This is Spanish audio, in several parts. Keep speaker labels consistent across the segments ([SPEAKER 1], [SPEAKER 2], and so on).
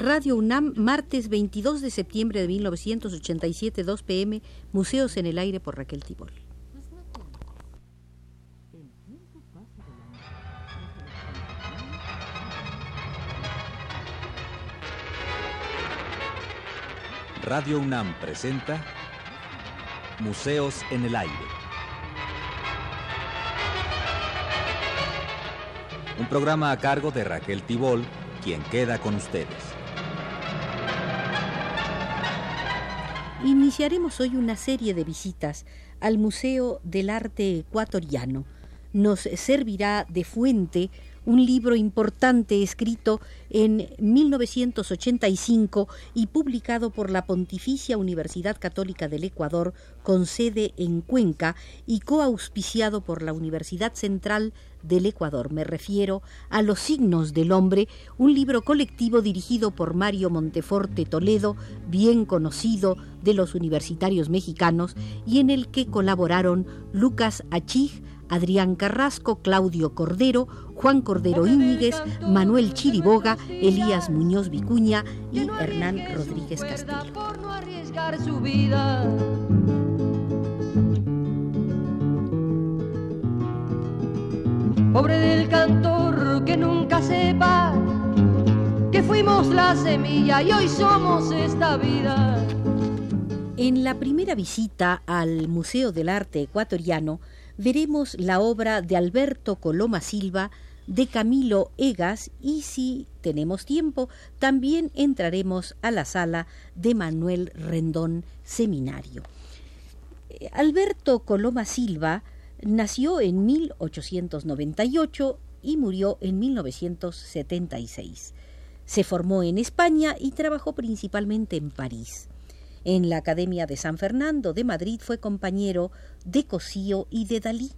[SPEAKER 1] Radio UNAM, martes 22 de septiembre de 1987, 2 pm, Museos en el Aire por Raquel Tibol.
[SPEAKER 2] Radio UNAM presenta Museos en el Aire. Un programa a cargo de Raquel Tibol, quien queda con ustedes.
[SPEAKER 1] Iniciaremos hoy una serie de visitas al Museo del Arte Ecuatoriano. Nos servirá de fuente un libro importante escrito en 1985 y publicado por la Pontificia Universidad Católica del Ecuador con sede en Cuenca y coauspiciado por la Universidad Central del Ecuador. Me refiero a Los signos del hombre, un libro colectivo dirigido por Mario Monteforte Toledo, bien conocido de los universitarios mexicanos, y en el que colaboraron Lucas Achig, Adrián Carrasco, Claudio Cordero, Juan Cordero Íñiguez, Manuel Chiriboga, Elías Muñoz Vicuña y Hernán Rodríguez Castillo.
[SPEAKER 3] Pobre del cantor que nunca sepa que fuimos la semilla y hoy somos esta vida.
[SPEAKER 1] En la primera visita al Museo del Arte Ecuatoriano, veremos la obra de Alberto Coloma Silva, de Camilo Egas y si tenemos tiempo, también entraremos a la sala de Manuel Rendón Seminario. Eh, Alberto Coloma Silva nació en 1898 y murió en 1976. Se formó en España y trabajó principalmente en París. En la Academia de San Fernando de Madrid fue compañero de Cosío y de Dalí.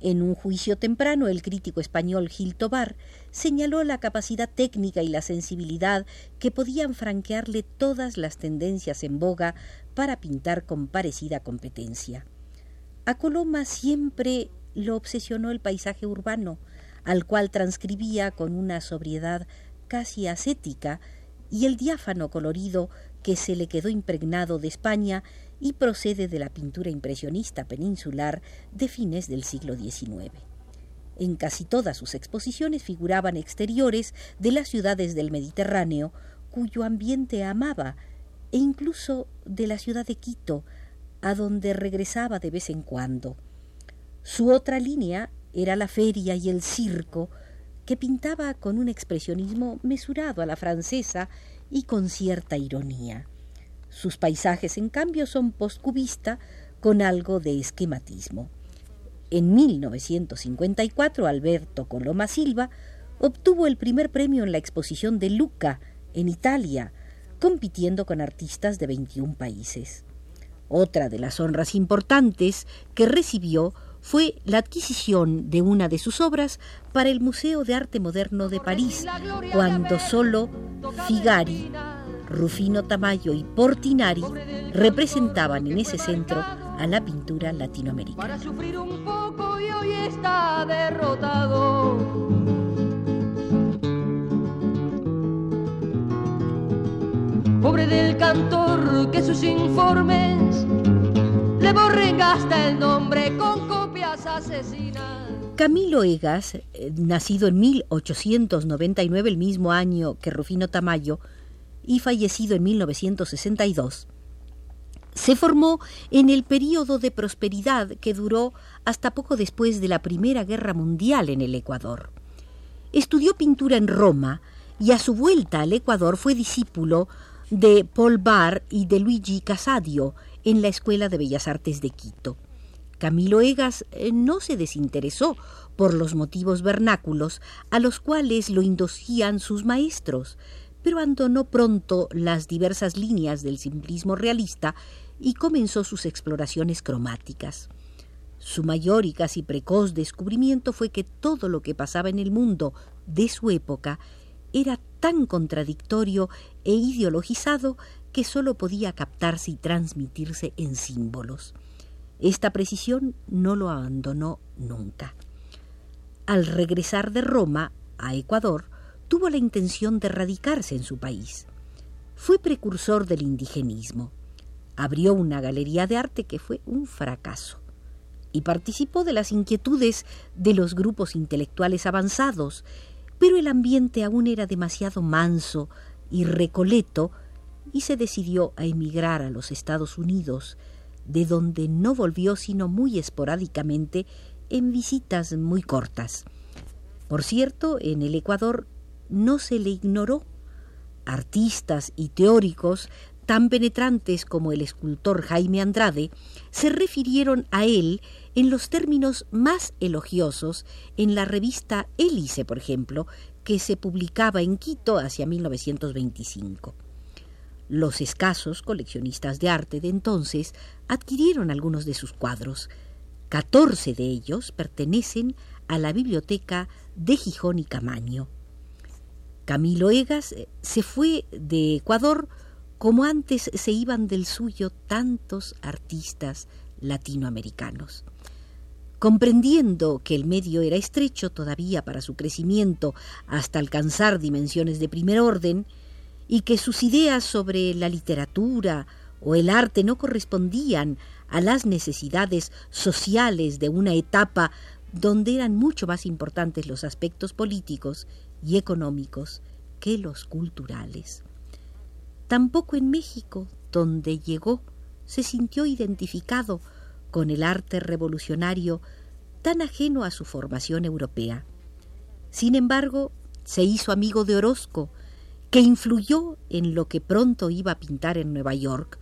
[SPEAKER 1] En un juicio temprano, el crítico español Gil Tobar señaló la capacidad técnica y la sensibilidad que podían franquearle todas las tendencias en boga para pintar con parecida competencia. A Coloma siempre lo obsesionó el paisaje urbano, al cual transcribía con una sobriedad casi ascética y el diáfano colorido que se le quedó impregnado de España y procede de la pintura impresionista peninsular de fines del siglo XIX. En casi todas sus exposiciones figuraban exteriores de las ciudades del Mediterráneo, cuyo ambiente amaba, e incluso de la ciudad de Quito, a donde regresaba de vez en cuando. Su otra línea era la feria y el circo, que pintaba con un expresionismo mesurado a la francesa y con cierta ironía. Sus paisajes, en cambio, son postcubista con algo de esquematismo. En 1954, Alberto Coloma Silva obtuvo el primer premio en la exposición de Lucca, en Italia, compitiendo con artistas de 21 países. Otra de las honras importantes que recibió fue la adquisición de una de sus obras para el Museo de Arte Moderno de París, cuando solo Figari, Rufino Tamayo y Portinari representaban en ese centro a la pintura latinoamericana.
[SPEAKER 3] Para sufrir un poco y hoy está derrotado. Pobre del cantor que sus informes
[SPEAKER 1] Camilo Egas, eh, nacido en 1899, el mismo año que Rufino Tamayo, y fallecido en 1962, se formó en el período de prosperidad que duró hasta poco después de la Primera Guerra Mundial en el Ecuador. Estudió pintura en Roma y a su vuelta al Ecuador fue discípulo de Paul Bar y de Luigi Casadio en la Escuela de Bellas Artes de Quito. Camilo Egas eh, no se desinteresó por los motivos vernáculos a los cuales lo inducían sus maestros, pero abandonó pronto las diversas líneas del simplismo realista y comenzó sus exploraciones cromáticas. Su mayor y casi precoz descubrimiento fue que todo lo que pasaba en el mundo de su época era tan contradictorio e ideologizado que sólo podía captarse y transmitirse en símbolos. Esta precisión no lo abandonó nunca. Al regresar de Roma a Ecuador, tuvo la intención de radicarse en su país. Fue precursor del indigenismo. Abrió una galería de arte que fue un fracaso y participó de las inquietudes de los grupos intelectuales avanzados, pero el ambiente aún era demasiado manso y recoleto y se decidió a emigrar a los Estados Unidos, de donde no volvió sino muy esporádicamente en visitas muy cortas. Por cierto, en el Ecuador no se le ignoró. Artistas y teóricos tan penetrantes como el escultor Jaime Andrade se refirieron a él en los términos más elogiosos en la revista Hélice, por ejemplo, que se publicaba en Quito hacia 1925. Los escasos coleccionistas de arte de entonces adquirieron algunos de sus cuadros. Catorce de ellos pertenecen a la biblioteca de Gijón y Camaño. Camilo Egas eh, se fue de Ecuador como antes se iban del suyo tantos artistas latinoamericanos. Comprendiendo que el medio era estrecho todavía para su crecimiento hasta alcanzar dimensiones de primer orden, y que sus ideas sobre la literatura o el arte no correspondían a las necesidades sociales de una etapa donde eran mucho más importantes los aspectos políticos y económicos que los culturales. Tampoco en México, donde llegó, se sintió identificado con el arte revolucionario tan ajeno a su formación europea. Sin embargo, se hizo amigo de Orozco, que influyó en lo que pronto iba a pintar en Nueva York,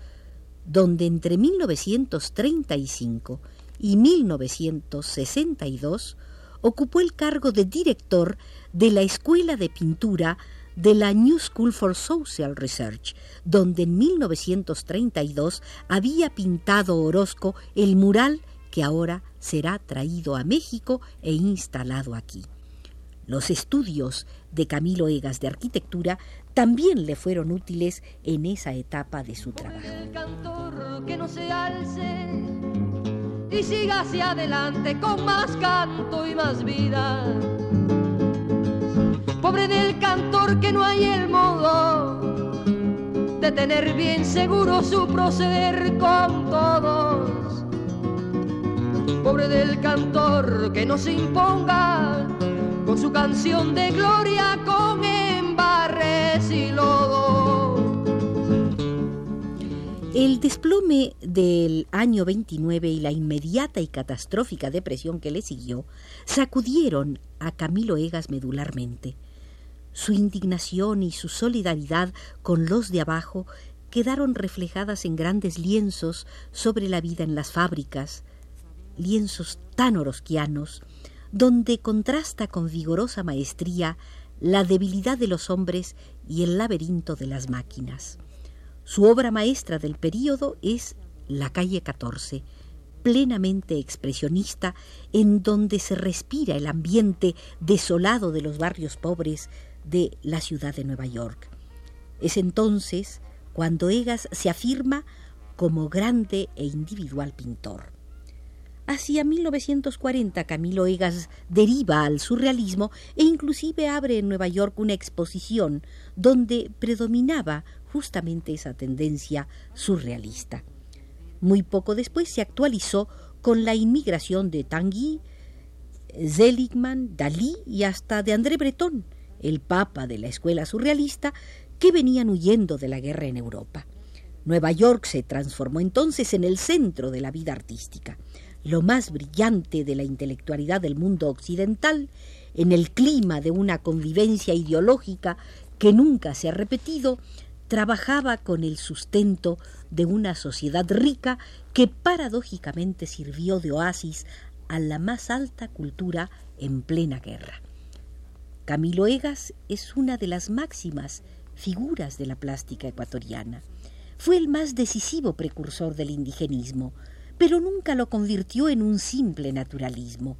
[SPEAKER 1] donde entre 1935 y 1962 ocupó el cargo de director de la Escuela de Pintura de la New School for Social Research, donde en 1932 había pintado Orozco el mural que ahora será traído a México e instalado aquí. Los estudios de Camilo Egas de arquitectura también le fueron útiles en esa etapa de su trabajo.
[SPEAKER 3] que no se alce y siga hacia adelante con más canto y más vida. Pobre del cantor que no hay el modo de tener bien seguro su proceder con todos. Pobre del cantor que no se imponga con su canción de gloria con embarres
[SPEAKER 1] El desplome del año 29 y la inmediata y catastrófica depresión que le siguió sacudieron a Camilo Egas medularmente. Su indignación y su solidaridad con los de abajo quedaron reflejadas en grandes lienzos sobre la vida en las fábricas, lienzos tan orosquianos, donde contrasta con vigorosa maestría la debilidad de los hombres y el laberinto de las máquinas. Su obra maestra del período es La calle 14, plenamente expresionista, en donde se respira el ambiente desolado de los barrios pobres de la ciudad de Nueva York. Es entonces cuando Egas se afirma como grande e individual pintor. Hacia 1940 Camilo Egas deriva al surrealismo e inclusive abre en Nueva York una exposición donde predominaba justamente esa tendencia surrealista. Muy poco después se actualizó con la inmigración de Tanguy, Seligman, Dalí y hasta de André Breton, el papa de la escuela surrealista, que venían huyendo de la guerra en Europa. Nueva York se transformó entonces en el centro de la vida artística, lo más brillante de la intelectualidad del mundo occidental, en el clima de una convivencia ideológica que nunca se ha repetido, trabajaba con el sustento de una sociedad rica que paradójicamente sirvió de oasis a la más alta cultura en plena guerra. Camilo Egas es una de las máximas figuras de la plástica ecuatoriana. Fue el más decisivo precursor del indigenismo, pero nunca lo convirtió en un simple naturalismo.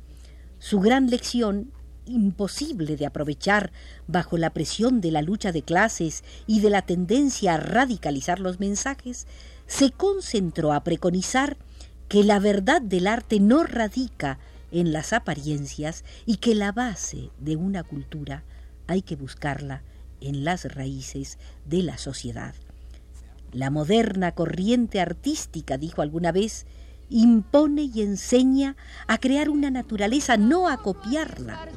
[SPEAKER 1] Su gran lección, imposible de aprovechar bajo la presión de la lucha de clases y de la tendencia a radicalizar los mensajes, se concentró a preconizar que la verdad del arte no radica en las apariencias y que la base de una cultura hay que buscarla en las raíces de la sociedad. La moderna corriente artística, dijo alguna vez, impone y enseña a crear una naturaleza, no a copiarla.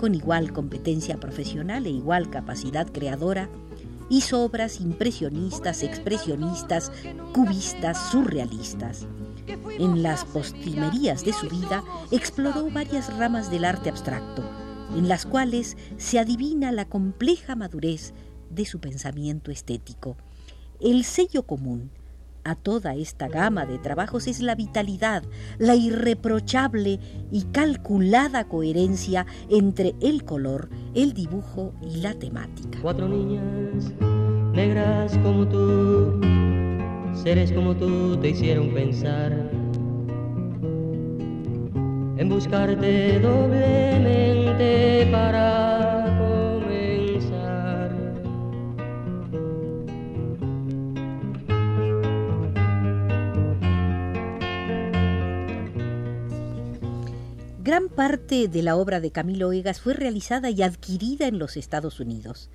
[SPEAKER 1] Con igual competencia profesional e igual capacidad creadora, hizo obras impresionistas, expresionistas, cubistas, surrealistas. En las postrimerías de su vida exploró varias ramas del arte abstracto, en las cuales se adivina la compleja madurez de su pensamiento estético. El sello común a toda esta gama de trabajos es la vitalidad, la irreprochable y calculada coherencia entre el color, el dibujo y la temática.
[SPEAKER 4] Cuatro niñas negras como tú, seres como tú te hicieron pensar en buscarte doblemente para
[SPEAKER 1] parte de la obra de Camilo Egas fue realizada y adquirida en los Estados Unidos.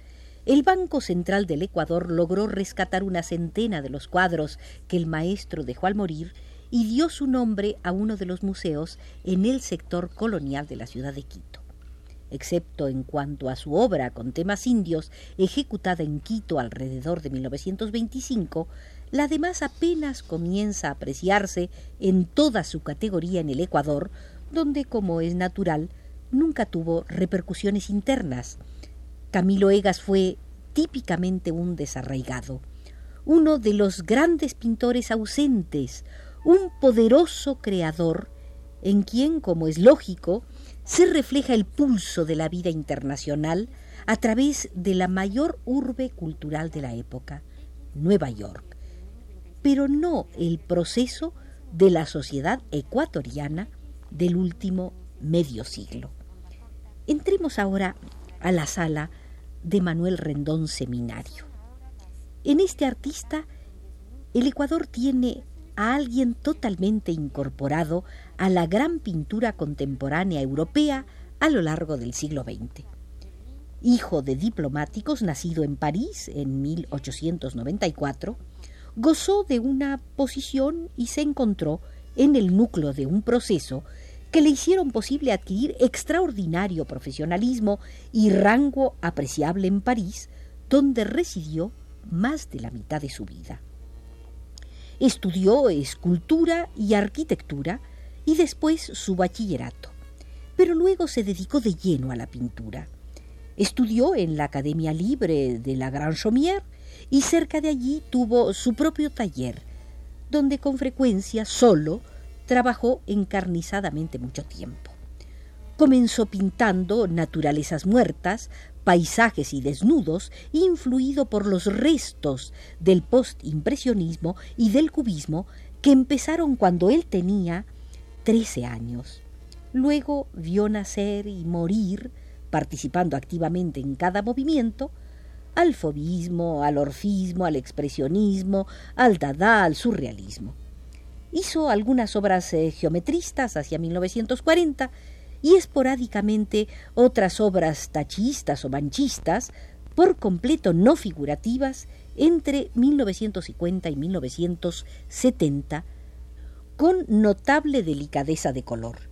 [SPEAKER 1] El Banco Central del Ecuador logró rescatar una centena de los cuadros que el maestro dejó al morir y dio su nombre a uno de los museos en el sector colonial de la ciudad de Quito. Excepto en cuanto a su obra con temas indios, ejecutada en Quito alrededor de 1925, la demás apenas comienza a apreciarse en toda su categoría en el Ecuador, donde, como es natural, nunca tuvo repercusiones internas. Camilo Egas fue típicamente un desarraigado, uno de los grandes pintores ausentes, un poderoso creador en quien, como es lógico, se refleja el pulso de la vida internacional a través de la mayor urbe cultural de la época, Nueva York, pero no el proceso de la sociedad ecuatoriana del último medio siglo. Entremos ahora a la sala de Manuel Rendón Seminario. En este artista, el Ecuador tiene a alguien totalmente incorporado a la gran pintura contemporánea europea a lo largo del siglo XX. Hijo de diplomáticos, nacido en París en 1894, gozó de una posición y se encontró en el núcleo de un proceso que le hicieron posible adquirir extraordinario profesionalismo y rango apreciable en París, donde residió más de la mitad de su vida. Estudió escultura y arquitectura y después su bachillerato, pero luego se dedicó de lleno a la pintura. Estudió en la Academia Libre de la Grand Chaumière y cerca de allí tuvo su propio taller, donde con frecuencia solo trabajó encarnizadamente mucho tiempo. Comenzó pintando naturalezas muertas, paisajes y desnudos, influido por los restos del postimpresionismo y del cubismo que empezaron cuando él tenía 13 años. Luego vio nacer y morir, participando activamente en cada movimiento, al fobismo, al orfismo, al expresionismo, al dada, al surrealismo. Hizo algunas obras eh, geometristas hacia 1940 y esporádicamente otras obras tachistas o manchistas, por completo no figurativas, entre 1950 y 1970, con notable delicadeza de color.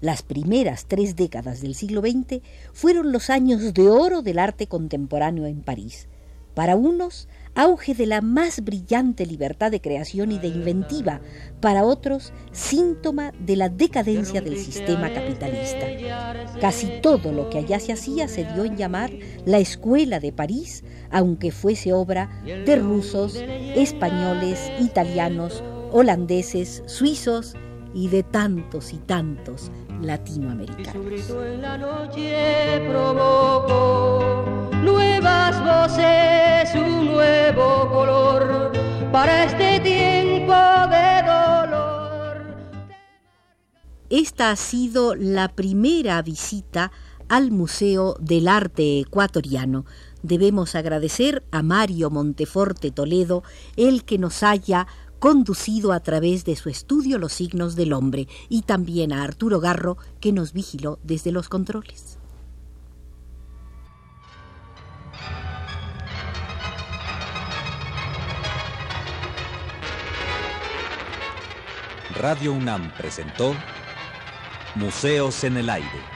[SPEAKER 1] Las primeras tres décadas del siglo XX fueron los años de oro del arte contemporáneo en París. Para unos, auge de la más brillante libertad de creación y de inventiva, para otros síntoma de la decadencia del sistema capitalista. Casi todo lo que allá se hacía se dio en llamar la Escuela de París, aunque fuese obra de rusos, españoles, italianos, holandeses, suizos y de tantos y tantos latinoamericanos nuevas voces, un nuevo color para este tiempo de dolor. Esta ha sido la primera visita al Museo del Arte Ecuatoriano. Debemos agradecer a Mario Monteforte Toledo el que nos haya conducido a través de su estudio los signos del hombre, y también a Arturo Garro, que nos vigiló desde los controles.
[SPEAKER 2] Radio UNAM presentó Museos en el Aire.